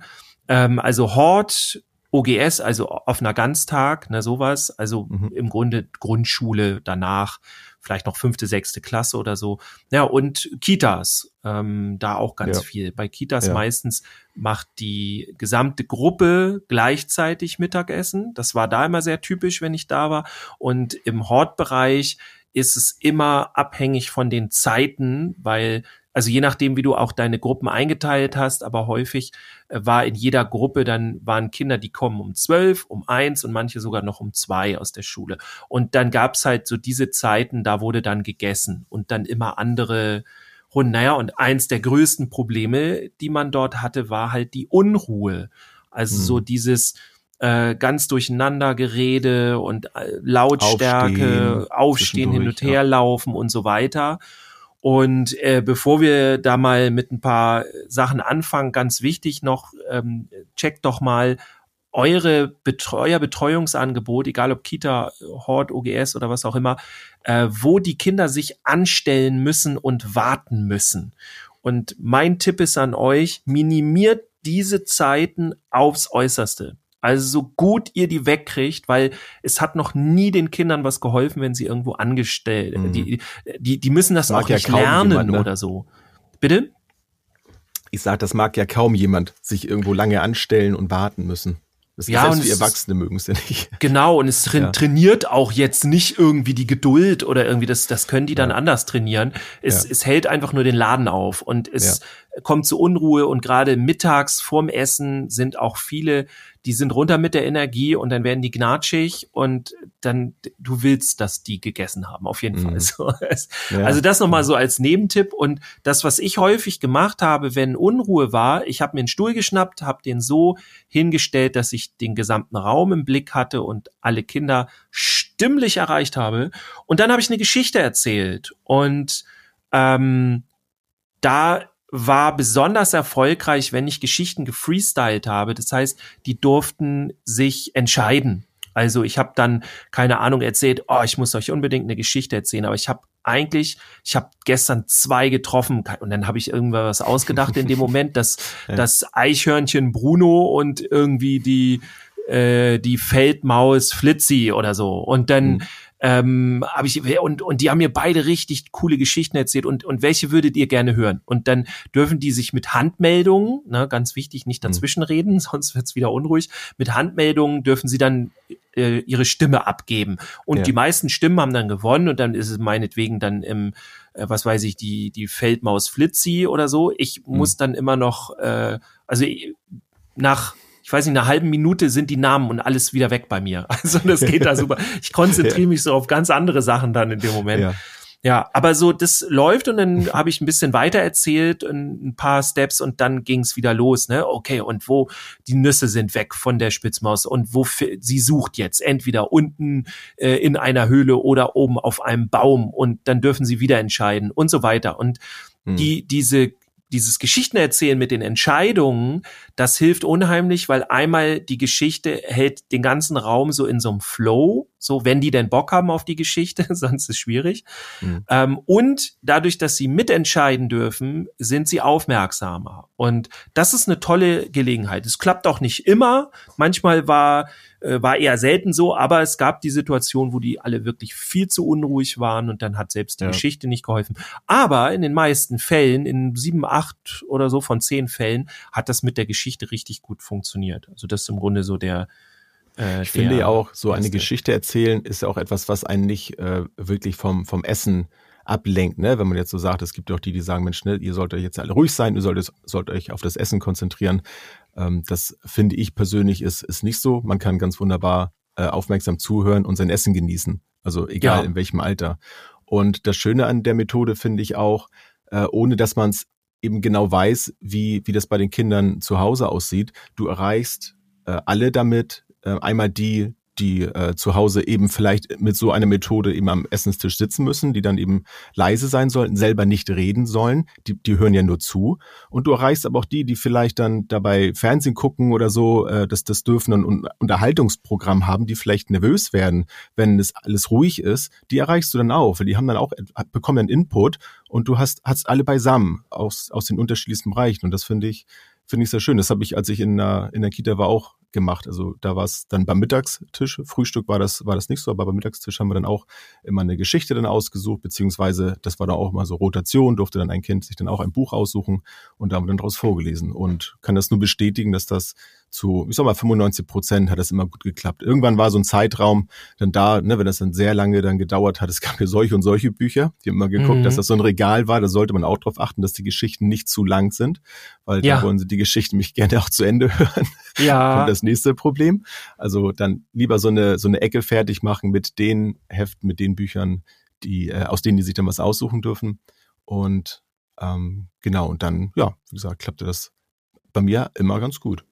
Ähm, also Hort, OGS, also offener Ganztag, ne, sowas. Also Mhm. im Grunde Grundschule danach, vielleicht noch fünfte, sechste Klasse oder so. Ja, und Kitas, ähm, da auch ganz Ja. viel. Bei Kitas Ja. meistens macht die gesamte Gruppe gleichzeitig Mittagessen. Das war da immer sehr typisch, wenn ich da war. Und im Hortbereich ist es immer abhängig von den Zeiten, weil also je nachdem, wie du auch deine Gruppen eingeteilt hast, aber häufig äh, war in jeder Gruppe dann waren Kinder, die kommen um zwölf, um eins und manche sogar noch um zwei aus der Schule. Und dann gab's halt so diese Zeiten, da wurde dann gegessen und dann immer andere Runden. Naja, und eins der größten Probleme, die man dort hatte, war halt die Unruhe. Also Mhm. so dieses äh, ganz durcheinander Gerede und äh, Lautstärke, Aufstehen, Aufstehen, hin und her laufen und so weiter. Und äh, bevor wir da mal mit ein paar Sachen anfangen, ganz wichtig noch, ähm, checkt doch mal eure Betreuer, Betreuungsangebot, egal ob Kita, Hort, OGS oder was auch immer, äh, wo die Kinder sich anstellen müssen und warten müssen. Und mein Tipp ist an euch, minimiert diese Zeiten aufs Äußerste. Also so gut ihr die wegkriegt, weil es hat noch nie den Kindern was geholfen, wenn sie irgendwo angestellt, Mhm. die, die, die müssen das Mag auch ja nicht lernen jemand, ne? oder so. Bitte? Ich sag, das mag ja kaum jemand sich irgendwo lange anstellen und warten müssen. Das Ja, selbst und ist- Erwachsene mögen es ja nicht. Genau, und es tra Ja. trainiert auch jetzt nicht irgendwie die Geduld oder irgendwie das, das können die dann Ja. anders trainieren. Es, es hält einfach nur den Laden auf und es kommt zu Unruhe und gerade mittags vorm Essen sind auch viele, die sind runter mit der Energie und dann werden die gnatschig und dann, du willst, dass die gegessen haben, auf jeden Mhm. Fall. [laughs] Ja. also das nochmal so als Nebentipp. Und das, was ich häufig gemacht habe, wenn Unruhe war, ich habe mir einen Stuhl geschnappt, habe den so hingestellt, dass ich den gesamten Raum im Blick hatte und alle Kinder stimmlich erreicht habe. Und dann habe ich eine Geschichte erzählt. Und ähm, da war besonders erfolgreich, wenn ich Geschichten gefreestylt habe. Das heißt, die durften sich entscheiden. Also ich habe dann keine Ahnung erzählt, oh, ich muss euch unbedingt eine Geschichte erzählen, aber ich habe eigentlich, ich habe gestern zwei getroffen und dann habe ich irgendwas ausgedacht in dem [laughs] Moment, dass Ja. das Eichhörnchen Bruno und irgendwie die äh, die Feldmaus Flitzi oder so und dann Mhm. Ähm, hab ich und und die haben mir beide richtig coole Geschichten erzählt und und welche würdet ihr gerne hören? Und dann dürfen die sich mit Handmeldungen, ne, ganz wichtig, nicht mhm. dazwischen reden, [laughs] sonst wird's wieder unruhig. Mit Handmeldungen dürfen sie dann äh, ihre Stimme abgeben und ja. die meisten Stimmen haben dann gewonnen und dann ist es meinetwegen dann im äh, was weiß ich die die Feldmaus Flitzi oder so. Ich mhm. muss dann immer noch äh, also nach ich weiß nicht, eine halben Minute sind die Namen und alles wieder weg bei mir. [laughs] Also das geht da super. Ich konzentriere [laughs] mich so auf ganz andere Sachen dann in dem Moment. Ja. Ja, aber so, das läuft und dann habe ich ein bisschen weiter erzählt, ein paar Steps und dann ging's wieder los, ne? Okay, und wo die Nüsse sind weg von der Spitzmaus und wo sie sucht jetzt entweder unten äh, in einer Höhle oder oben auf einem Baum und dann dürfen sie wieder entscheiden und so weiter. Und hm. die, diese dieses Geschichtenerzählen mit den Entscheidungen, das hilft unheimlich, weil einmal die Geschichte hält den ganzen Raum so in so einem Flow, so wenn die denn Bock haben auf die Geschichte, [laughs] sonst ist es schwierig. Mhm. Ähm, und dadurch, dass sie mitentscheiden dürfen, sind sie aufmerksamer. Und das ist eine tolle Gelegenheit. Es klappt auch nicht immer. Manchmal war äh, war eher selten so, aber es gab die Situation, wo die alle wirklich viel zu unruhig waren und dann hat selbst die ja. Geschichte nicht geholfen. Aber in den meisten Fällen, in sieben, acht oder so von zehn Fällen, hat das mit der Geschichte richtig gut funktioniert. Also das ist im Grunde so der, äh, ich finde ja auch, so eine Geschichte erzählen ist ja auch etwas, was einen nicht äh, wirklich vom, vom Essen ablenkt, ne? Wenn man jetzt so sagt, es gibt auch die, die sagen, Mensch, ne, ihr solltet jetzt alle ruhig sein, ihr solltet, sollt euch auf das Essen konzentrieren. Ähm, das finde ich persönlich ist, ist nicht so. Man kann ganz wunderbar äh, aufmerksam zuhören und sein Essen genießen. Also egal ja. in welchem Alter. Und das Schöne an der Methode finde ich auch, äh, ohne dass man es eben genau weiß, wie, wie das bei den Kindern zu Hause aussieht. Du erreichst äh, alle damit, äh, einmal die, die äh, zu Hause eben vielleicht mit so einer Methode eben am Essenstisch sitzen müssen, die dann eben leise sein sollten, selber nicht reden sollen, die, die hören ja nur zu. Und du erreichst aber auch die, die vielleicht dann dabei Fernsehen gucken oder so, äh, das, das dürfen ein Unterhaltungsprogramm haben, die vielleicht nervös werden, wenn es alles ruhig ist, die erreichst du dann auch, weil die haben dann auch, bekommen dann Input und du hast, hast alle beisammen aus, aus den unterschiedlichsten Bereichen. Und das finde ich, finde ich sehr schön. Das habe ich, als ich in der, in der Kita war, auch gemacht. Also da war es dann beim Mittagstisch, Frühstück war das, war das nicht so, aber beim Mittagstisch haben wir dann auch immer eine Geschichte dann ausgesucht, beziehungsweise das war dann auch mal so Rotation, durfte dann ein Kind sich dann auch ein Buch aussuchen und da haben wir dann daraus vorgelesen und kann das nur bestätigen, dass das zu, ich sag mal, 95 Prozent hat das immer gut geklappt. Irgendwann war so ein Zeitraum dann da, ne, wenn das dann sehr lange dann gedauert hat, es gab ja solche und solche Bücher, die haben immer geguckt, mhm. dass das so ein Regal war, da sollte man auch darauf achten, dass die Geschichten nicht zu lang sind, weil ja. da wollen sie die Geschichte mich gerne auch zu Ende [laughs] hören. Ja. Und das nächste Problem. Also dann lieber so eine, so eine Ecke fertig machen mit den Heften, mit den Büchern, die, äh, aus denen die sich dann was aussuchen dürfen. Und ähm, genau, und dann, ja, wie gesagt, klappte das bei mir immer ganz gut.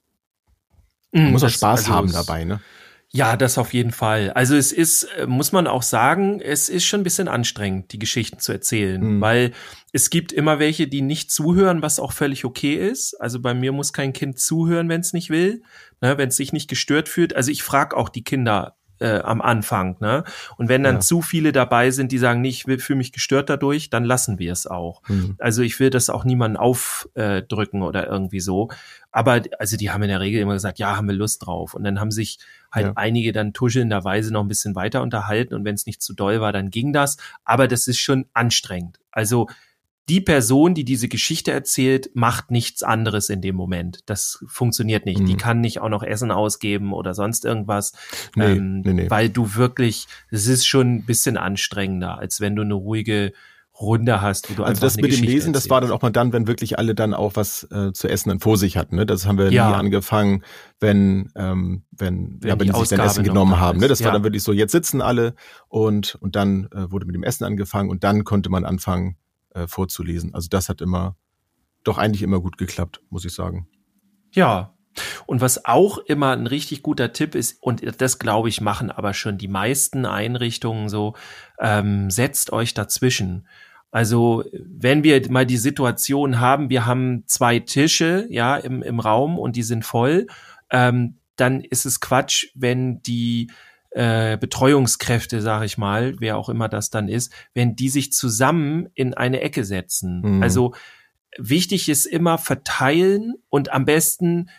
Man mm, muss auch Spaß also haben dabei, ne? Ja, das auf jeden Fall. Also es ist, äh, muss man auch sagen, es ist schon ein bisschen anstrengend, die Geschichten zu erzählen, mhm. weil es gibt immer welche, die nicht zuhören, was auch völlig okay ist. Also bei mir muss kein Kind zuhören, wenn es nicht will, ne, wenn es sich nicht gestört fühlt. Also ich frage auch die Kinder äh, am Anfang. Ne? Und wenn dann ja. zu viele dabei sind, die sagen, nee, ich fühle mich gestört dadurch, dann lassen wir es auch. Mhm. Also ich will das auch niemanden aufdrücken oder irgendwie so. Aber also die haben in der Regel immer gesagt, ja, haben wir Lust drauf. Und dann haben sich halt ja. einige dann tuschelnderweise noch ein bisschen weiter unterhalten. Und wenn es nicht zu doll war, dann ging das. Aber das ist schon anstrengend. Also die Person, die diese Geschichte erzählt, macht nichts anderes in dem Moment. Das funktioniert nicht. Mhm. Die kann nicht auch noch Essen ausgeben oder sonst irgendwas, nee, ähm, nee, nee. weil du wirklich, es ist schon ein bisschen anstrengender, als wenn du eine ruhige Runde hast, wo du also das mit dem Lesen, erzählst. das war dann auch mal dann, wenn wirklich alle dann auch was äh, zu essen dann vor sich hatten. Ne? Das haben wir ja. nie angefangen, wenn ähm, wenn, wenn, ja, wenn die, die sich dann Essen genommen haben. Ne? Das ja. war dann wirklich so, jetzt sitzen alle und und dann äh, wurde mit dem Essen angefangen und dann konnte man anfangen äh, vorzulesen. Also das hat immer, doch eigentlich immer gut geklappt, muss ich sagen. Ja. Und was auch immer ein richtig guter Tipp ist, und das glaube ich machen aber schon die meisten Einrichtungen so, ähm, setzt euch dazwischen. Also wenn wir mal die Situation haben, wir haben zwei Tische ja im, im Raum und die sind voll, ähm, dann ist es Quatsch, wenn die äh, Betreuungskräfte, sage ich mal, wer auch immer das dann ist, wenn die sich zusammen in eine Ecke setzen. Mhm. Also wichtig ist immer verteilen und am besten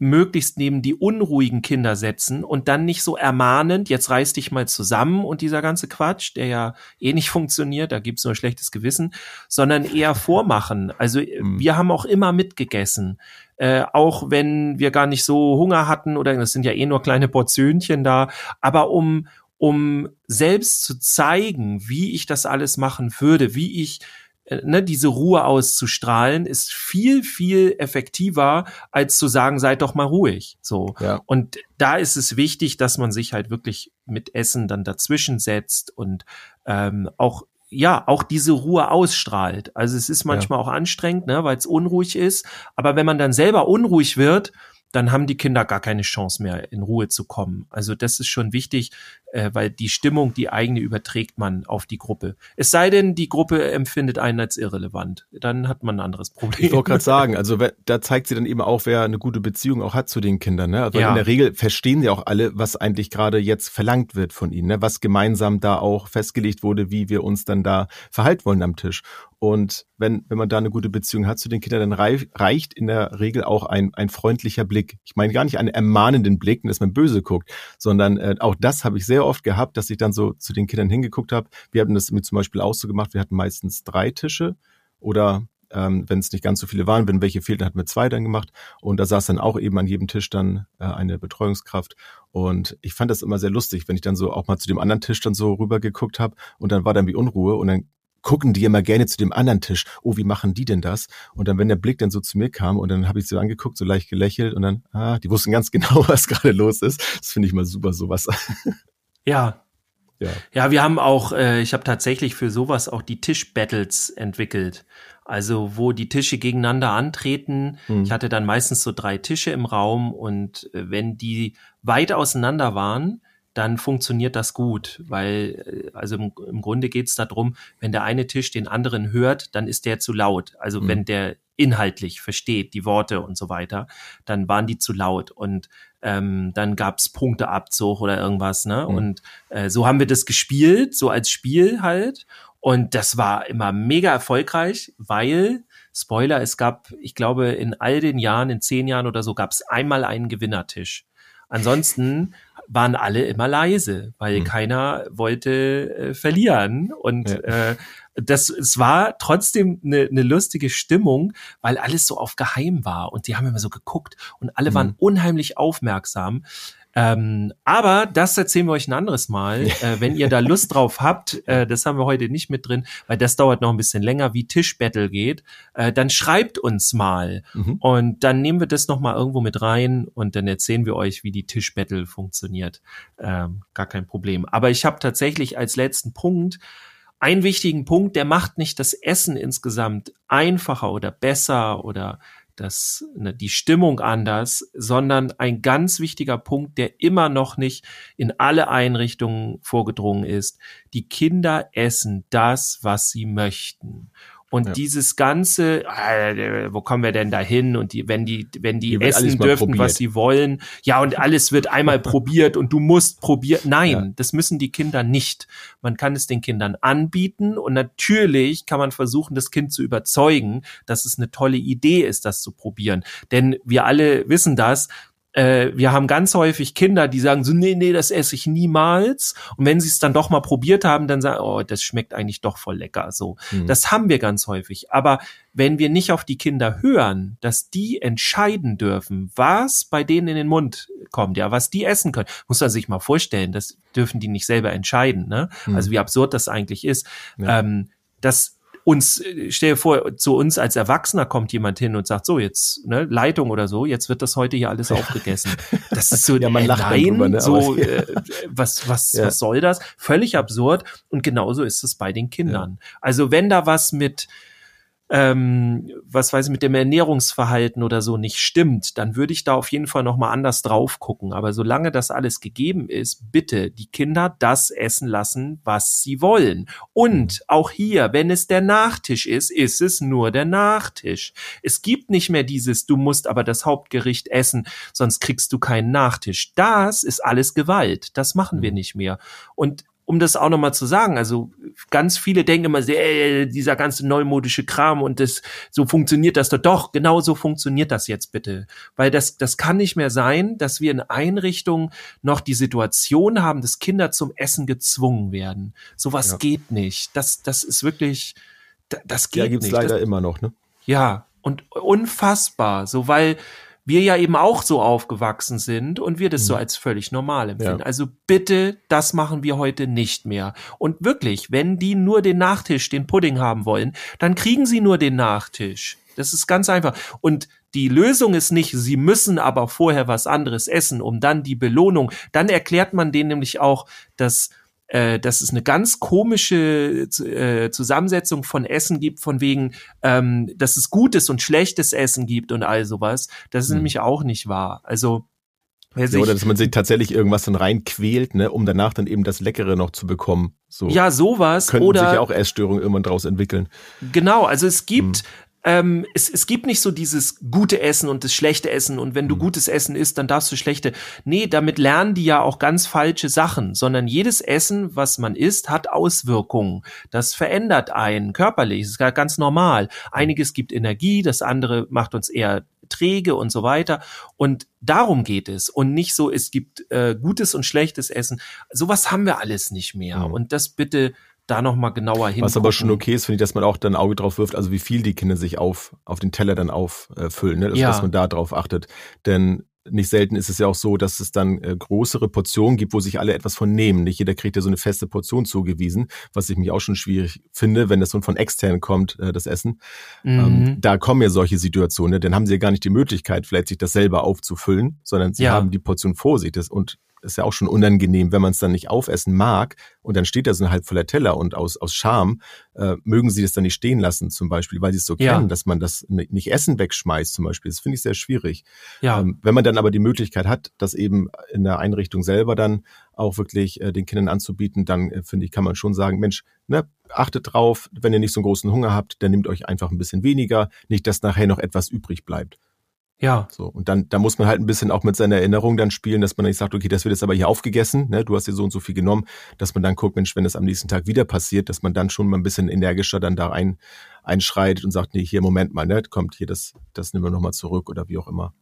möglichst neben die unruhigen Kinder setzen und dann nicht so ermahnend, jetzt reiß dich mal zusammen und dieser ganze Quatsch, der ja eh nicht [laughs] funktioniert, da gibt's nur schlechtes Gewissen, sondern eher vormachen. Also mhm. wir haben auch immer mitgegessen. Äh, auch wenn wir gar nicht so Hunger hatten oder das sind ja eh nur kleine Portionchen da, aber um um selbst zu zeigen, wie ich das alles machen würde, wie ich äh, ne, diese Ruhe auszustrahlen, ist viel, viel effektiver, als zu sagen, seid doch mal ruhig. So. Ja. Und da ist es wichtig, dass man sich halt wirklich mit Essen dann dazwischen setzt und ähm, auch ja, auch diese Ruhe ausstrahlt. Also es ist manchmal ja. auch anstrengend, ne, weil es unruhig ist. Aber wenn man dann selber unruhig wird, dann haben die Kinder gar keine Chance mehr, in Ruhe zu kommen. Also das ist schon wichtig, äh, weil die Stimmung, die eigene, überträgt man auf die Gruppe. Es sei denn, die Gruppe empfindet einen als irrelevant. Dann hat man ein anderes Problem. Ich wollte gerade [laughs] sagen, also da zeigt sie dann eben auch, wer eine gute Beziehung auch hat zu den Kindern. Ne? Also ja. in der Regel verstehen sie auch alle, was eigentlich gerade jetzt verlangt wird von ihnen, ne? was gemeinsam da auch festgelegt wurde, wie wir uns dann da verhalten wollen am Tisch. Und wenn, wenn man da eine gute Beziehung hat zu den Kindern, dann reicht in der Regel auch ein, ein freundlicher Blick. Ich meine gar nicht einen ermahnenden Blick, dass man böse guckt, sondern äh, auch das habe ich sehr oft gehabt, dass ich dann so zu den Kindern hingeguckt habe. Wir hatten das mit zum Beispiel auch so gemacht, wir hatten meistens drei Tische oder ähm, wenn es nicht ganz so viele waren, wenn welche fehlten, hatten wir zwei dann gemacht. Und da saß dann auch eben an jedem Tisch dann äh, eine Betreuungskraft. Und ich fand das immer sehr lustig, wenn ich dann so auch mal zu dem anderen Tisch dann so rüber geguckt habe und dann war dann wie Unruhe und dann gucken die immer gerne zu dem anderen Tisch. Oh, wie machen die denn das? Und dann, wenn der Blick dann so zu mir kam und dann habe ich sie angeguckt, so leicht gelächelt und dann, ah, die wussten ganz [laughs] genau, was gerade los ist. Das finde ich mal super, sowas. [laughs] Ja. Ja. ja, wir haben auch, äh, ich habe tatsächlich für sowas auch die Tischbattles entwickelt. Also wo die Tische gegeneinander antreten. Hm. Ich hatte dann meistens so drei Tische im Raum und äh, wenn die weit auseinander waren, dann funktioniert das gut, weil äh, also im, im Grunde geht es darum, wenn der eine Tisch den anderen hört, dann ist der zu laut. Also mhm. wenn der inhaltlich versteht die Worte und so weiter, dann waren die zu laut und ähm, dann gab's Punkteabzug oder irgendwas. Ne? Mhm. Und äh, so haben wir das gespielt, so als Spiel halt. Und das war immer mega erfolgreich, weil Spoiler, es gab, ich glaube, in all den Jahren, in zehn Jahren oder so, gab's einmal einen Gewinnertisch. Ansonsten waren alle immer leise, weil mhm. keiner wollte äh, verlieren. Und ja. äh, das, es war trotzdem eine, eine lustige Stimmung, weil alles so auf geheim war. Und die haben immer so geguckt und alle mhm. waren unheimlich aufmerksam. Ähm, aber das erzählen wir euch ein anderes Mal, [laughs] äh, wenn ihr da Lust drauf habt. Äh, das haben wir heute nicht mit drin, weil das dauert noch ein bisschen länger, wie Tischbattle geht. Äh, dann schreibt uns mal mhm. und dann nehmen wir das noch mal irgendwo mit rein und dann erzählen wir euch, wie die Tischbattle funktioniert. Ähm, gar kein Problem. Aber ich habe tatsächlich als letzten Punkt einen wichtigen Punkt, der macht nicht das Essen insgesamt einfacher oder besser oder das, ne, die Stimmung anders, sondern ein ganz wichtiger Punkt, der immer noch nicht in alle Einrichtungen vorgedrungen ist. Die Kinder essen das, was sie möchten. Und ja. dieses ganze, äh, wo kommen wir denn da hin? Und die, wenn die, wenn die essen dürfen, probiert. was sie wollen, ja, und alles wird einmal [laughs] probiert und du musst probieren. Nein, ja. das müssen die Kinder nicht. Man kann es den Kindern anbieten und natürlich kann man versuchen, das Kind zu überzeugen, dass es eine tolle Idee ist, das zu probieren. Denn wir alle wissen das, äh, wir haben ganz häufig Kinder, die sagen so, nee, nee, das esse ich niemals. Und wenn sie es dann doch mal probiert haben, dann sagen, oh, das schmeckt eigentlich doch voll lecker. So, mhm. das haben wir ganz häufig. Aber wenn wir nicht auf die Kinder hören, dass die entscheiden dürfen, was bei denen in den Mund kommt, ja, was die essen können, muss man sich mal vorstellen, das dürfen die nicht selber entscheiden. Ne? Mhm. Also wie absurd das eigentlich ist. Ja. Ähm, das uns, stell dir vor, zu uns als Erwachsener kommt jemand hin und sagt, so jetzt, ne, Leitung oder so, jetzt wird das heute hier alles aufgegessen. [laughs] Das ist so, ja, man äh, lacht nein, drüber, ne? so, äh, was, was, ja. was soll das? Völlig absurd. Und genauso ist es bei den Kindern. Ja. Also wenn da was mit, ähm, was weiß ich, mit dem Ernährungsverhalten oder so nicht stimmt, dann würde ich da auf jeden Fall nochmal anders drauf gucken. Aber solange das alles gegeben ist, bitte die Kinder das essen lassen, was sie wollen. Und mhm. auch hier, wenn es der Nachtisch ist, ist es nur der Nachtisch. Es gibt nicht mehr dieses, du musst aber das Hauptgericht essen, sonst kriegst du keinen Nachtisch. Das ist alles Gewalt. Das machen wir mhm. nicht mehr. Und um das auch nochmal zu sagen, also ganz viele denken immer, äh, dieser ganze neumodische Kram und das, so funktioniert das doch. Doch, genau so funktioniert das jetzt bitte. Weil das, das kann nicht mehr sein, dass wir in Einrichtungen noch die Situation haben, dass Kinder zum Essen gezwungen werden. Sowas ja. geht nicht. Das, das ist wirklich, das geht ja, gibt's nicht. leider das, immer noch, ne? Ja, und unfassbar, so weil wir ja eben auch so aufgewachsen sind und wir das mhm. so als völlig normal empfinden. Ja. Also bitte, das machen wir heute nicht mehr. Und wirklich, wenn die nur den Nachtisch, den Pudding haben wollen, dann kriegen sie nur den Nachtisch. Das ist ganz einfach. Und die Lösung ist nicht, sie müssen aber vorher was anderes essen, um dann die Belohnung. Dann erklärt man denen nämlich auch, dass äh, dass es eine ganz komische äh, Zusammensetzung von Essen gibt, von wegen, ähm, dass es gutes und schlechtes Essen gibt und all sowas. Das ist hm. nämlich auch nicht wahr. Also ja, oder dass man sich tatsächlich irgendwas dann reinquält, ne, um danach dann eben das Leckere noch zu bekommen. So. Ja, sowas. Könnten oder sich ja auch Essstörungen irgendwann draus entwickeln. Genau, also es gibt hm ähm, es, es gibt nicht so dieses gute Essen und das schlechte Essen und wenn du mhm. gutes Essen isst, dann darfst du schlechte. Nee, damit lernen die ja auch ganz falsche Sachen, sondern jedes Essen, was man isst, hat Auswirkungen. Das verändert einen körperlich, das ist ganz normal. Einiges gibt Energie, das andere macht uns eher träge und so weiter. Und darum geht es. Und nicht so, es gibt äh, gutes und schlechtes Essen. Sowas haben wir alles nicht mehr. Mhm. Und das bitte da nochmal genauer hin. Was aber schon okay ist, finde ich, dass man auch dann ein Auge drauf wirft, also wie viel die Kinder sich auf, auf den Teller dann auffüllen, ne? also, ja. dass man da drauf achtet. Denn nicht selten ist es ja auch so, dass es dann äh, größere Portionen gibt, wo sich alle etwas von nehmen. Nicht jeder kriegt ja so eine feste Portion zugewiesen, was ich mich auch schon schwierig finde, wenn das so von extern kommt, äh, das Essen. Ähm, mhm. Ähm, da kommen ja solche Situationen, ne? dann haben sie ja gar nicht die Möglichkeit, vielleicht sich das selber aufzufüllen, sondern sie ja. haben die Portion vor sich. Das, und ist ja auch schon unangenehm, wenn man es dann nicht aufessen mag und dann steht da so ein halb voller Teller und aus, aus Scham äh, mögen sie das dann nicht stehen lassen zum Beispiel, weil sie es so ja. kennen, dass man das nicht Essen wegschmeißt zum Beispiel. Das finde ich sehr schwierig. Ja. Ähm, wenn man dann aber die Möglichkeit hat, das eben in der Einrichtung selber dann auch wirklich äh, den Kindern anzubieten, dann äh, finde ich, kann man schon sagen, Mensch, ne, achtet drauf, wenn ihr nicht so einen großen Hunger habt, dann nehmt euch einfach ein bisschen weniger, nicht, dass nachher noch etwas übrig bleibt. Ja. So, und dann, da muss man halt ein bisschen auch mit seiner Erinnerung dann spielen, dass man nicht sagt, okay, das wird jetzt aber hier aufgegessen, ne, du hast dir so und so viel genommen, dass man dann guckt, Mensch, wenn das am nächsten Tag wieder passiert, dass man dann schon mal ein bisschen energischer dann da ein, einschreitet und sagt, nee, hier, Moment mal, ne, kommt hier, das, das nehmen wir nochmal zurück oder wie auch immer.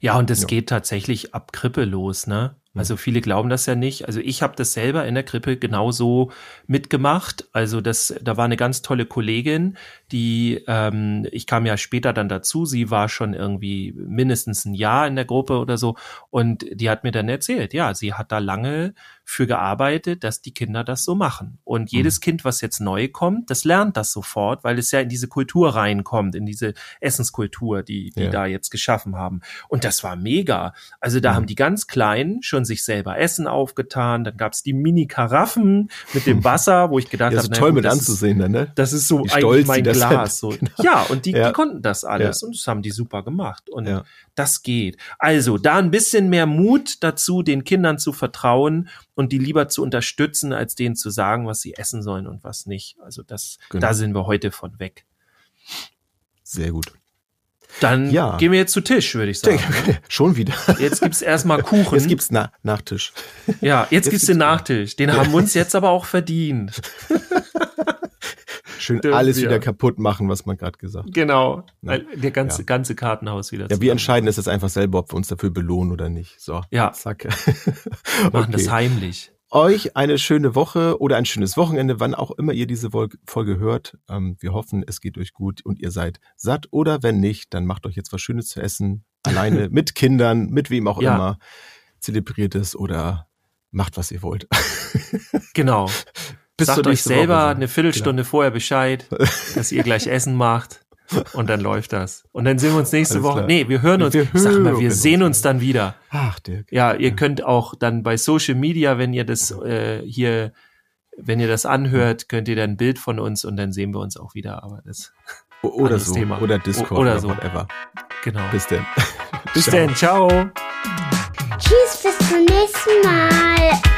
Ja, und es ja. geht tatsächlich ab Krippe los, ne? Also viele glauben das ja nicht. Also ich habe das selber in der Krippe genauso mitgemacht. Also das, da war eine ganz tolle Kollegin, die, ähm, ich kam ja später dann dazu, sie war schon irgendwie mindestens ein Jahr in der Gruppe oder so und die hat mir dann erzählt, ja, sie hat da lange für gearbeitet, dass die Kinder das so machen. Und jedes mhm. Kind, was jetzt neu kommt, das lernt das sofort, weil es ja in diese Kultur reinkommt, in diese Essenskultur, die die ja. da jetzt geschaffen haben. Und das war mega. Also da mhm. haben die ganz Kleinen schon sich selber Essen aufgetan. Dann gab's die Mini-Karaffen mit dem [laughs] Wasser, wo ich gedacht ja, habe, toll mit anzusehen, dann, ne? Das ist so eigentlich mein Glas. So. Genau. Ja, und die, ja. die konnten das alles ja. und das haben die super gemacht. Und ja. das geht. Also da ein bisschen mehr Mut dazu, den Kindern zu vertrauen und die lieber zu unterstützen, als denen zu sagen, was sie essen sollen und was nicht. Also das, genau. da sind wir heute von weg. Sehr gut. Dann ja. gehen wir jetzt zu Tisch, würde ich sagen. Ne? [laughs] Schon wieder. Jetzt gibt's erstmal Kuchen. Jetzt gibt's Na Nachtisch. Ja, jetzt, jetzt gibt's, gibt's den Nachtisch. Den haben wir uns jetzt aber auch verdient. [laughs] Schön Dürfen alles wir. wieder kaputt machen, was man gerade gesagt hat. Genau. Ja. Der ganze, ja. ganze Kartenhaus wieder. Ja, wir entscheiden es jetzt einfach selber, ob wir uns dafür belohnen oder nicht. So. Ja. Zack. [laughs] Machen okay. das heimlich euch eine schöne Woche oder ein schönes Wochenende, wann auch immer ihr diese Folge hört. Ähm, wir hoffen, es geht euch gut und ihr seid satt. Oder wenn nicht, dann macht euch jetzt was Schönes zu essen. Alleine, [laughs] mit Kindern, mit wem auch ja. immer. Zelebriert es oder macht, was ihr wollt. [laughs] genau. Bis Sagt euch selber Woche. eine Viertelstunde genau. vorher Bescheid, dass ihr gleich Essen macht. Und dann läuft das. Und dann sehen wir uns nächste Alles Woche. Klar. Nee, wir hören uns. Wir hören sag mal, wir sehen uns dann wieder. Ach, Dirk. Ja, ihr könnt auch dann bei Social Media, wenn ihr das äh, hier, wenn ihr das anhört, könnt ihr dann ein Bild von uns und dann sehen wir uns auch wieder. Aber das oder so. Thema. Oder Discord o oder, oder so. whatever. Genau. Bis denn. bis [laughs] ciao. denn. Ciao. Tschüss, bis zum nächsten Mal.